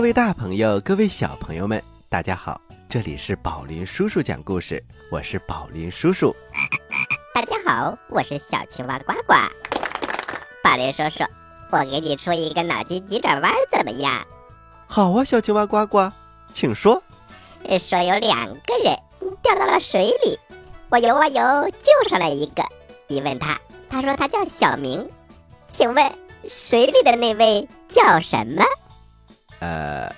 各位大朋友，各位小朋友们，大家好！这里是宝林叔叔讲故事，我是宝林叔叔。大家好，我是小青蛙呱呱。宝林叔叔，我给你出一个脑筋急转弯，怎么样？好啊，小青蛙呱呱，请说。说有两个人掉到了水里，我游啊游，救上来一个。你问他，他说他叫小明。请问水里的那位叫什么？呃，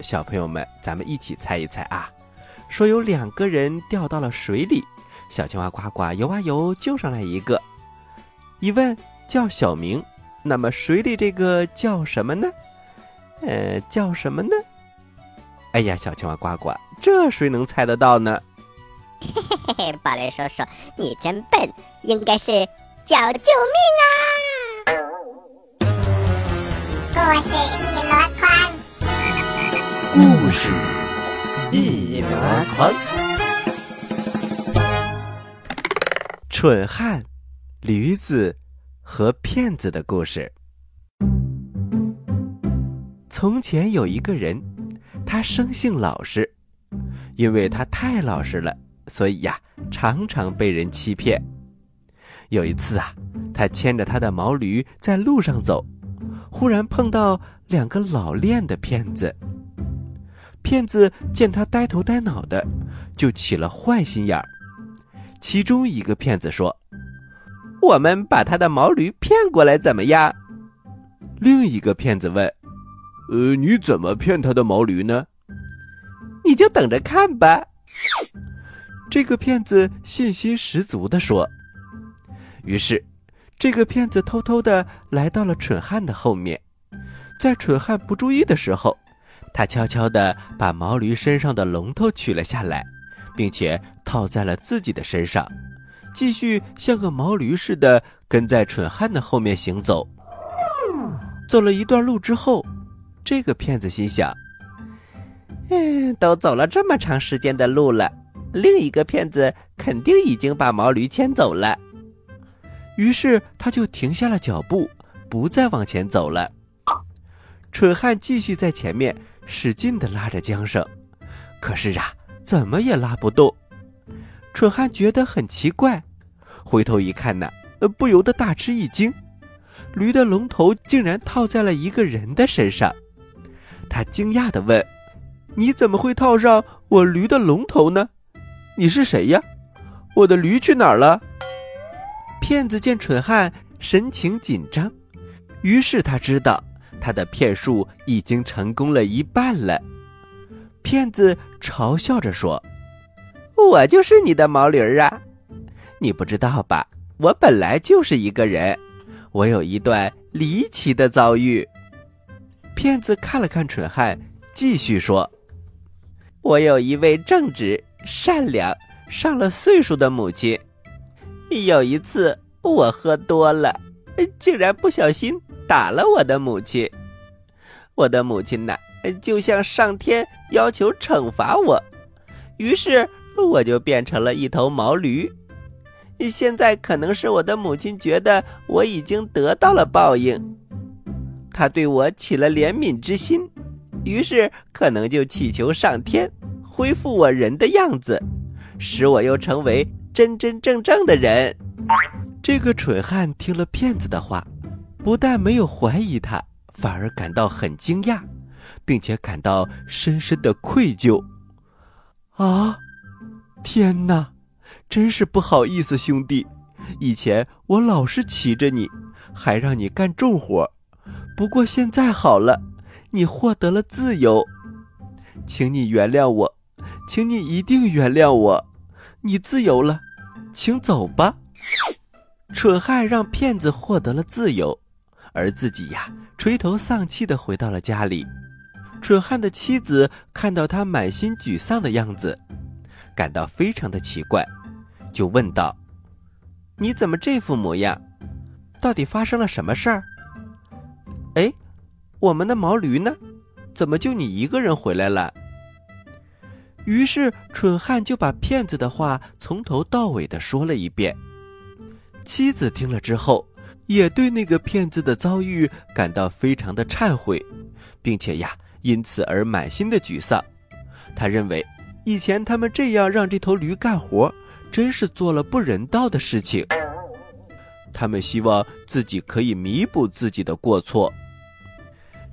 小朋友们，咱们一起猜一猜啊。说有两个人掉到了水里，小青蛙呱呱游啊游，救上来一个。一问叫小明，那么水里这个叫什么呢？呃，叫什么呢？哎呀，小青蛙呱呱，这谁能猜得到呢？嘿嘿嘿嘿，宝雷叔叔，你真笨，应该是叫救命啊！故事一箩筐。蠢汉、驴子和骗子的故事。从前有一个人，他生性老实，因为他太老实了，所以呀，常常被人欺骗。有一次啊，他牵着他的毛驴在路上走，忽然碰到两个老练的骗子。骗子见他呆头呆脑的，就起了坏心眼儿。其中一个骗子说：“我们把他的毛驴骗过来怎么样？”另一个骗子问：“呃，你怎么骗他的毛驴呢？”你就等着看吧。这个骗子信心十足地说。于是，这个骗子偷偷地来到了蠢汉的后面，在蠢汉不注意的时候，他悄悄地把毛驴身上的龙头取了下来，并且套在了自己的身上，继续像个毛驴似的跟在蠢汉的后面行走。走了一段路之后，这个骗子心想：“嗯，都走了这么长时间的路了，另一个骗子肯定已经把毛驴牵走了。”于是他就停下了脚步，不再往前走了。蠢汉继续在前面使劲地拉着缰绳，可是啊，怎么也拉不动。蠢汉觉得很奇怪，回头一看呢，不由得大吃一惊：驴的龙头竟然套在了一个人的身上。他惊讶地问：“你怎么会套上我驴的龙头呢？你是谁呀？我的驴去哪儿了？”骗子见蠢汉神情紧张，于是他知道他的骗术已经成功了一半了。骗子嘲笑着说：“我就是你的毛驴儿啊！你不知道吧？我本来就是一个人，我有一段离奇的遭遇。”骗子看了看蠢汉，继续说：“我有一位正直、善良、上了岁数的母亲。”有一次，我喝多了，竟然不小心打了我的母亲。我的母亲呐，就像上天要求惩罚我，于是我就变成了一头毛驴。现在可能是我的母亲觉得我已经得到了报应，她对我起了怜悯之心，于是可能就祈求上天恢复我人的样子，使我又成为。真真正正的人，这个蠢汉听了骗子的话，不但没有怀疑他，反而感到很惊讶，并且感到深深的愧疚。啊，天哪，真是不好意思，兄弟，以前我老是骑着你，还让你干重活，不过现在好了，你获得了自由，请你原谅我，请你一定原谅我，你自由了。请走吧，蠢汉让骗子获得了自由，而自己呀，垂头丧气的回到了家里。蠢汉的妻子看到他满心沮丧的样子，感到非常的奇怪，就问道：“你怎么这副模样？到底发生了什么事儿？”哎，我们的毛驴呢？怎么就你一个人回来了？于是，蠢汉就把骗子的话从头到尾的说了一遍。妻子听了之后，也对那个骗子的遭遇感到非常的忏悔，并且呀，因此而满心的沮丧。他认为，以前他们这样让这头驴干活，真是做了不人道的事情。他们希望自己可以弥补自己的过错。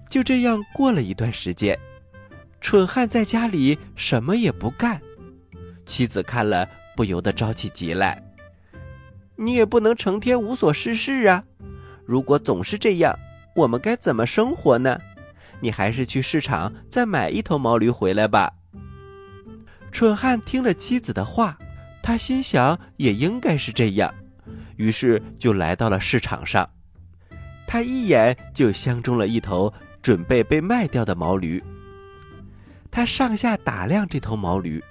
就这样过了一段时间，蠢汉在家里什么也不干，妻子看了不由得着起急来。你也不能成天无所事事啊！如果总是这样，我们该怎么生活呢？你还是去市场再买一头毛驴回来吧。蠢汉听了妻子的话，他心想也应该是这样，于是就来到了市场上。他一眼就相中了一头准备被卖掉的毛驴。他上下打量这头毛驴，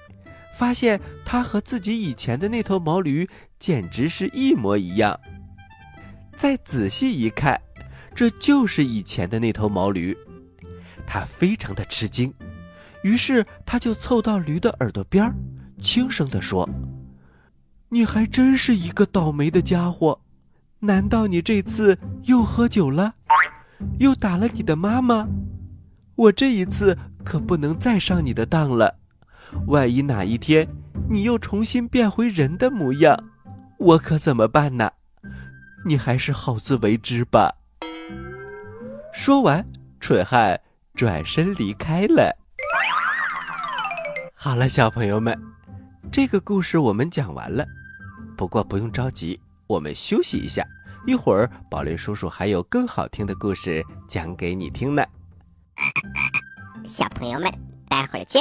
发现它和自己以前的那头毛驴简直是一模一样。再仔细一看，这就是以前的那头毛驴。他非常的吃惊，于是他就凑到驴的耳朵边儿，轻声地说：“你还真是一个倒霉的家伙！难道你这次又喝酒了，又打了你的妈妈？我这一次可不能再上你的当了。万一哪一天你又重新变回人的模样，我可怎么办呢？你还是好自为之吧。”说完，蠢汉。转身离开了。好了，小朋友们，这个故事我们讲完了。不过不用着急，我们休息一下，一会儿宝林叔叔还有更好听的故事讲给你听呢。小朋友们，待会儿见。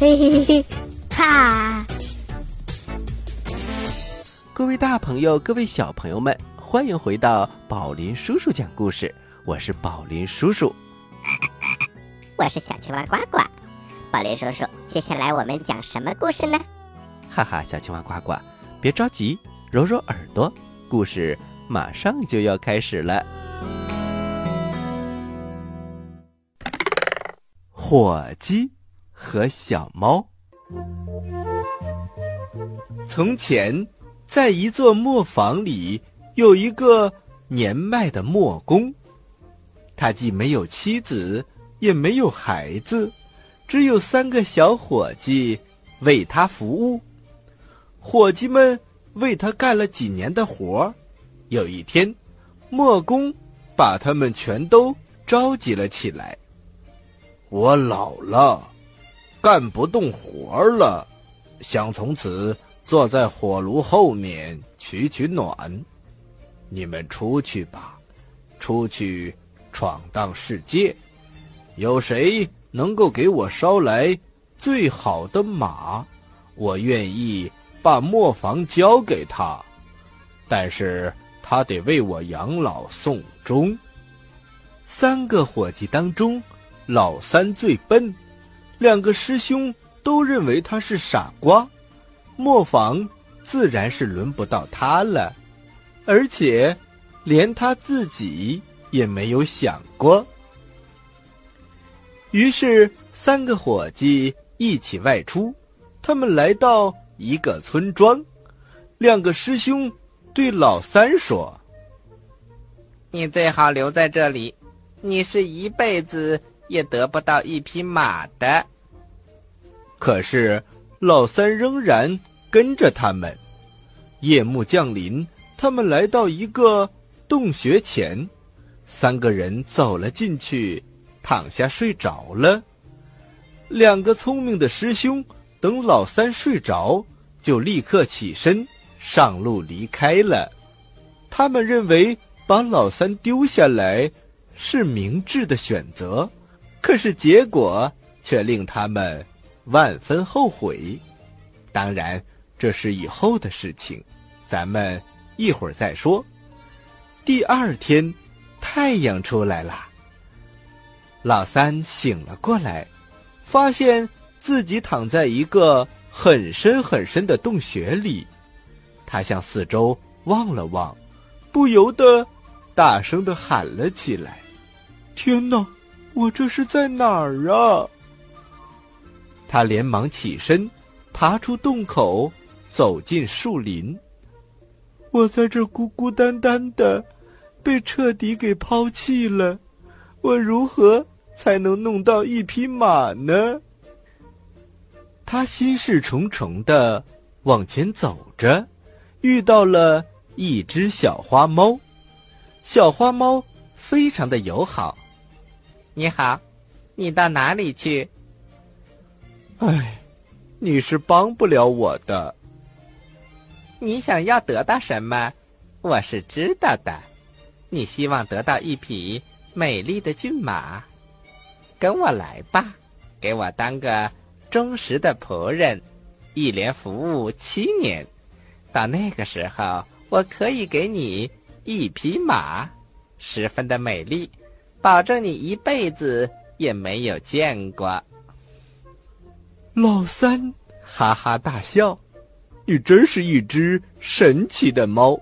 嘿嘿嘿，哈！各位大朋友，各位小朋友们。欢迎回到宝林叔叔讲故事，我是宝林叔叔，我是小青蛙呱呱。宝林叔叔，接下来我们讲什么故事呢？哈哈，小青蛙呱呱，别着急，揉揉耳朵，故事马上就要开始了。火鸡和小猫。从前，在一座磨坊里。有一个年迈的磨工，他既没有妻子，也没有孩子，只有三个小伙计为他服务。伙计们为他干了几年的活儿有一天，磨工把他们全都召集了起来。我老了，干不动活了，想从此坐在火炉后面取取暖。你们出去吧，出去闯荡世界。有谁能够给我捎来最好的马，我愿意把磨坊交给他。但是他得为我养老送终。三个伙计当中，老三最笨，两个师兄都认为他是傻瓜，磨坊自然是轮不到他了。而且，连他自己也没有想过。于是，三个伙计一起外出。他们来到一个村庄，两个师兄对老三说：“你最好留在这里，你是一辈子也得不到一匹马的。”可是，老三仍然跟着他们。夜幕降临。他们来到一个洞穴前，三个人走了进去，躺下睡着了。两个聪明的师兄等老三睡着，就立刻起身上路离开了。他们认为把老三丢下来是明智的选择，可是结果却令他们万分后悔。当然，这是以后的事情，咱们一会儿再说。第二天，太阳出来了。老三醒了过来，发现自己躺在一个很深很深的洞穴里。他向四周望了望，不由得大声的喊了起来：“天哪，我这是在哪儿啊？”他连忙起身。爬出洞口，走进树林。我在这孤孤单单的，被彻底给抛弃了。我如何才能弄到一匹马呢？他心事重重的往前走着，遇到了一只小花猫。小花猫非常的友好。你好，你到哪里去？唉。你是帮不了我的。你想要得到什么？我是知道的。你希望得到一匹美丽的骏马，跟我来吧，给我当个忠实的仆人，一连服务七年。到那个时候，我可以给你一匹马，十分的美丽，保证你一辈子也没有见过。老三哈哈大笑：“你真是一只神奇的猫，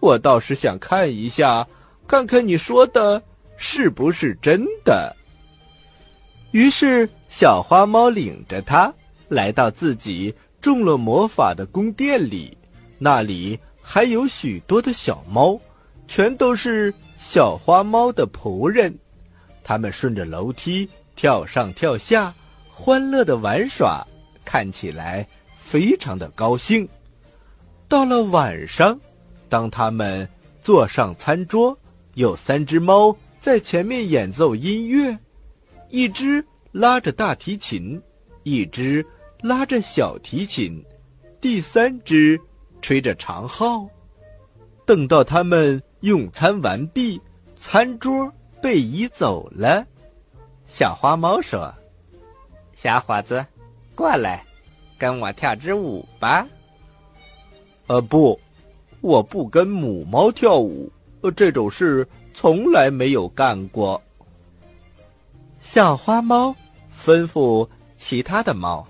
我倒是想看一下，看看你说的是不是真的。”于是，小花猫领着它来到自己中了魔法的宫殿里，那里还有许多的小猫，全都是小花猫的仆人，他们顺着楼梯跳上跳下。欢乐的玩耍，看起来非常的高兴。到了晚上，当他们坐上餐桌，有三只猫在前面演奏音乐，一只拉着大提琴，一只拉着小提琴，第三只吹着长号。等到他们用餐完毕，餐桌被移走了，小花猫说。小伙子，过来，跟我跳支舞吧。呃，不，我不跟母猫跳舞，呃这种事从来没有干过。小花猫吩咐其他的猫：“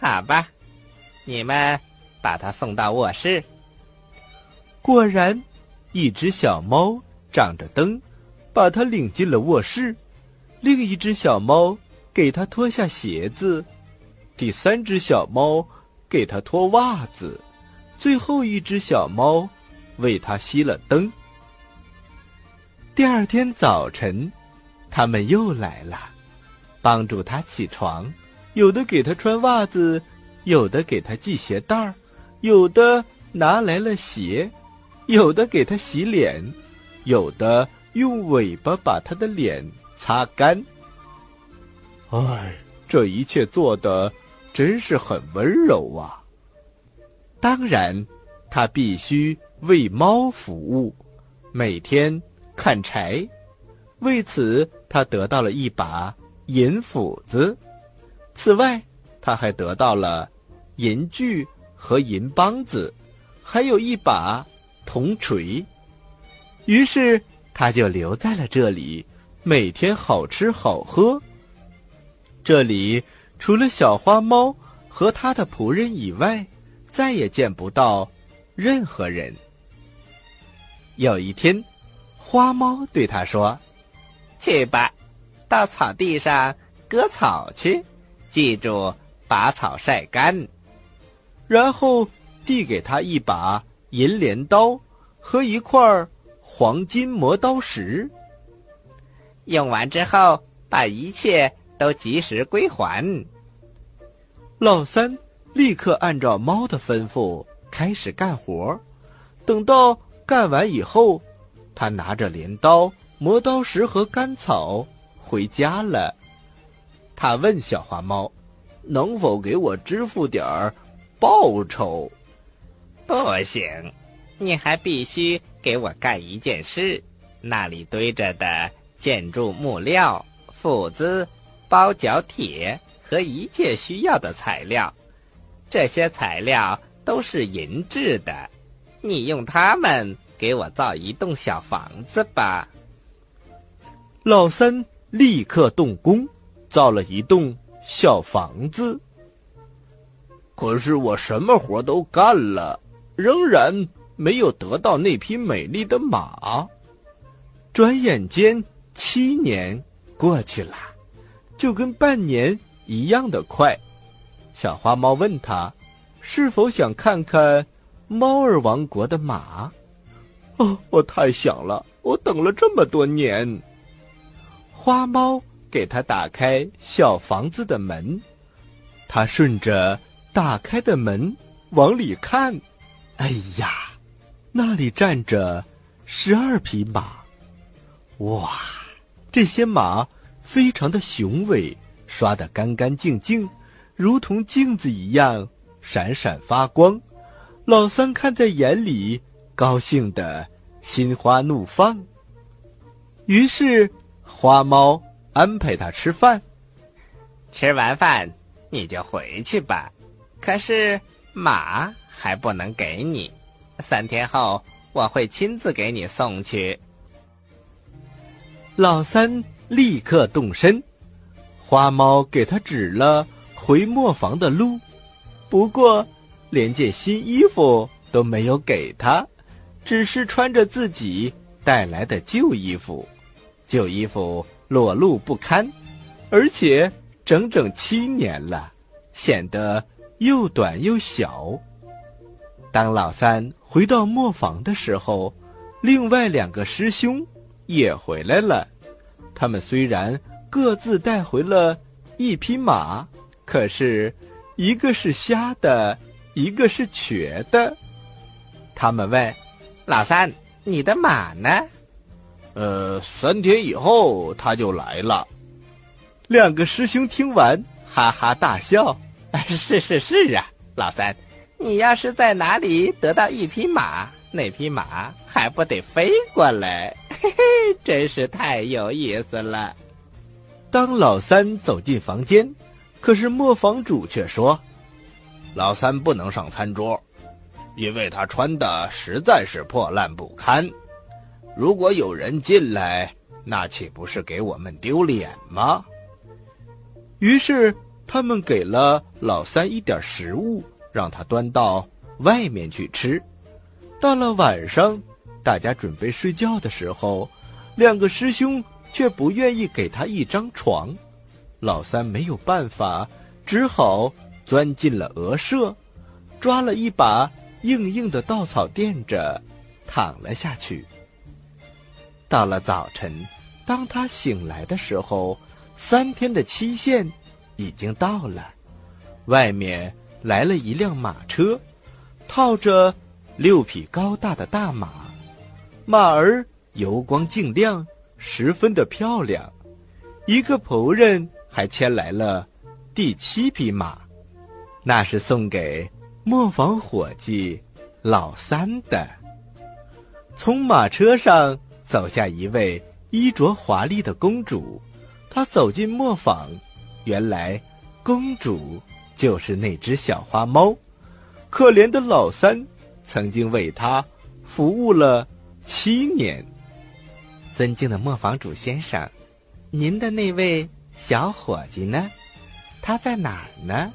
好吧，你们把它送到卧室。”果然，一只小猫掌着灯，把它领进了卧室。另一只小猫。给它脱下鞋子，第三只小猫给它脱袜子，最后一只小猫为他熄了灯。第二天早晨，他们又来了，帮助他起床，有的给他穿袜子，有的给他系鞋带儿，有的拿来了鞋，有的给它洗脸，有的用尾巴把它的脸擦干。唉，这一切做的真是很温柔啊。当然，他必须为猫服务，每天砍柴。为此，他得到了一把银斧子。此外，他还得到了银锯和银梆子，还有一把铜锤。于是，他就留在了这里，每天好吃好喝。这里除了小花猫和他的仆人以外，再也见不到任何人。有一天，花猫对他说：“去吧，到草地上割草去，记住把草晒干。”然后递给他一把银镰刀和一块黄金磨刀石。用完之后，把一切。都及时归还。老三立刻按照猫的吩咐开始干活。等到干完以后，他拿着镰刀、磨刀石和干草回家了。他问小花猫：“能否给我支付点儿报酬？”“不行，你还必须给我干一件事。那里堆着的建筑木料、斧子、包角铁和一切需要的材料，这些材料都是银制的。你用它们给我造一栋小房子吧。”老三立刻动工，造了一栋小房子。可是我什么活都干了，仍然没有得到那匹美丽的马。转眼间，七年过去了，就跟半年一样的快。小花猫问他：“是否想看看猫儿王国的马？”“哦，我太想了，我等了这么多年。”花猫给他打开小房子的门，他顺着打开的门往里看，哎呀，那里站着十二匹马，哇，这些马非常的雄伟，刷得干干净净，如同镜子一样闪闪发光。老三看在眼里，高兴的心花怒放。于是。花猫安排他吃饭，吃完饭你就回去吧。可是马还不能给你，三天后我会亲自给你送去。老三立刻动身，花猫给他指了回磨坊的路，不过连件新衣服都没有给他，只是穿着自己带来的旧衣服。旧衣服裸露不堪，而且整整七年了，显得又短又小。当老三回到磨坊的时候，另外两个师兄也回来了。他们虽然各自带回了一匹马，可是一个是瞎的，一个是瘸的。他们问老三：“你的马呢？”呃，三天以后他就来了。两个师兄听完，哈哈大笑。是是是啊，老三，你要是在哪里得到一匹马，那匹马还不得飞过来？嘿嘿，真是太有意思了。当老三走进房间，可是磨坊主却说：“老三不能上餐桌，因为他穿的实在是破烂不堪。”如果有人进来，那岂不是给我们丢脸吗？于是他们给了老三一点食物，让他端到外面去吃。到了晚上，大家准备睡觉的时候，两个师兄却不愿意给他一张床。老三没有办法，只好钻进了鹅舍，抓了一把硬硬的稻草垫着，躺了下去。到了早晨，当他醒来的时候，三天的期限已经到了。外面来了一辆马车，套着六匹高大的大马，马儿油光净亮，十分的漂亮。一个仆人还牵来了第七匹马，那是送给磨坊伙计老三的。从马车上。走下一位衣着华丽的公主，她走进磨坊，原来公主就是那只小花猫。可怜的老三曾经为它服务了七年。尊敬的磨坊主先生，您的那位小伙计呢？他在哪儿呢？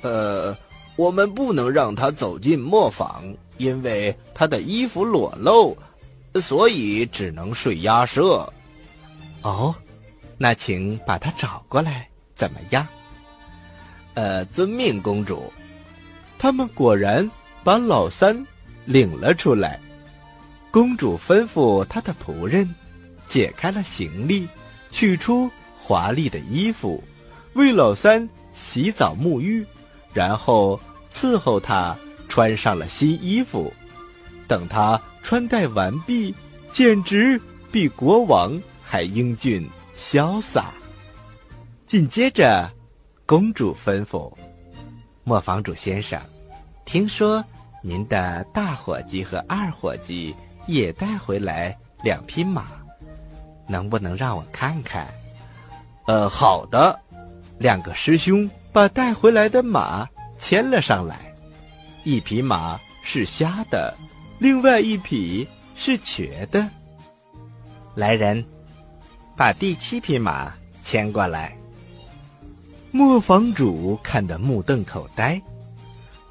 呃，我们不能让他走进磨坊，因为他的衣服裸露。所以只能睡鸭舍。哦，那请把他找过来，怎么样？呃，遵命，公主。他们果然把老三领了出来。公主吩咐她的仆人解开了行李，取出华丽的衣服，为老三洗澡沐浴，然后伺候他穿上了新衣服。等他穿戴完毕，简直比国王还英俊潇洒。紧接着，公主吩咐磨坊主先生：“听说您的大伙计和二伙计也带回来两匹马，能不能让我看看？”“呃，好的。”两个师兄把带回来的马牵了上来，一匹马是瞎的，另外一匹是瘸的。来人，把第七匹马牵过来。磨坊主看得目瞪口呆，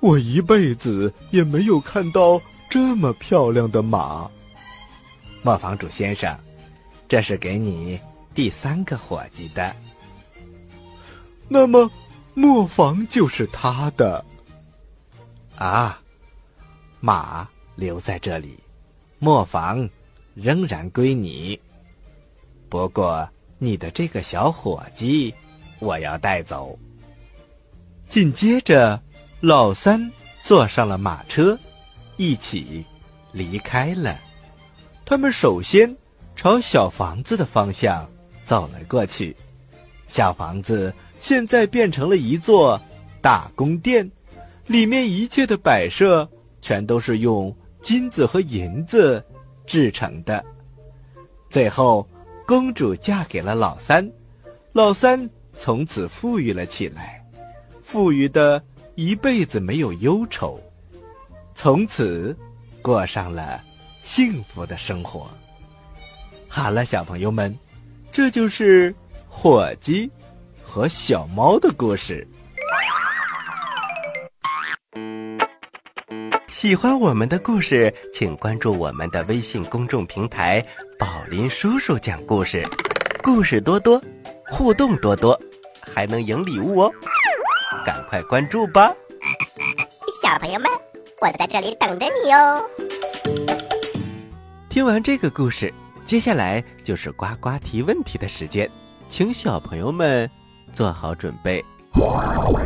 我一辈子也没有看到这么漂亮的马。磨坊主先生，这是给你第三个伙计的。那么，磨坊就是他的。啊，马留在这里，磨坊仍然归你。不过，你的这个小伙计，我要带走。紧接着，老三坐上了马车，一起离开了。他们首先朝小房子的方向走了过去。小房子。现在变成了一座大宫殿，里面一切的摆设全都是用金子和银子制成的。最后，公主嫁给了老三，老三从此富裕了起来，富裕的一辈子没有忧愁，从此过上了幸福的生活。好了，小朋友们，这就是火鸡。和小猫的故事。喜欢我们的故事，请关注我们的微信公众平台“宝林叔叔讲故事”，故事多多，互动多多，还能赢礼物哦！赶快关注吧，小朋友们，我在这里等着你哦。听完这个故事，接下来就是呱呱提问题的时间，请小朋友们。做好准备，我来问，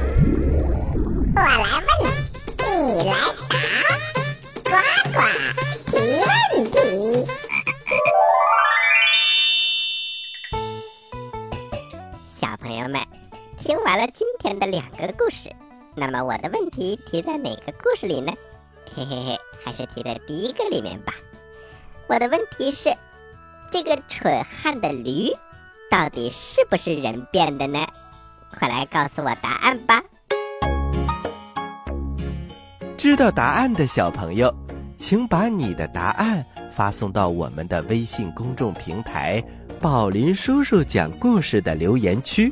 你来答，今天的两个故事，那么我的问题提在哪个故事里呢？嘿嘿嘿，还是提在第一个里面吧。我的问题是，这个蠢汉的驴。到底是不是人变的呢？快来告诉我答案吧！知道答案的小朋友，请把你的答案发送到我们的微信公众平台“宝林叔叔讲故事”的留言区，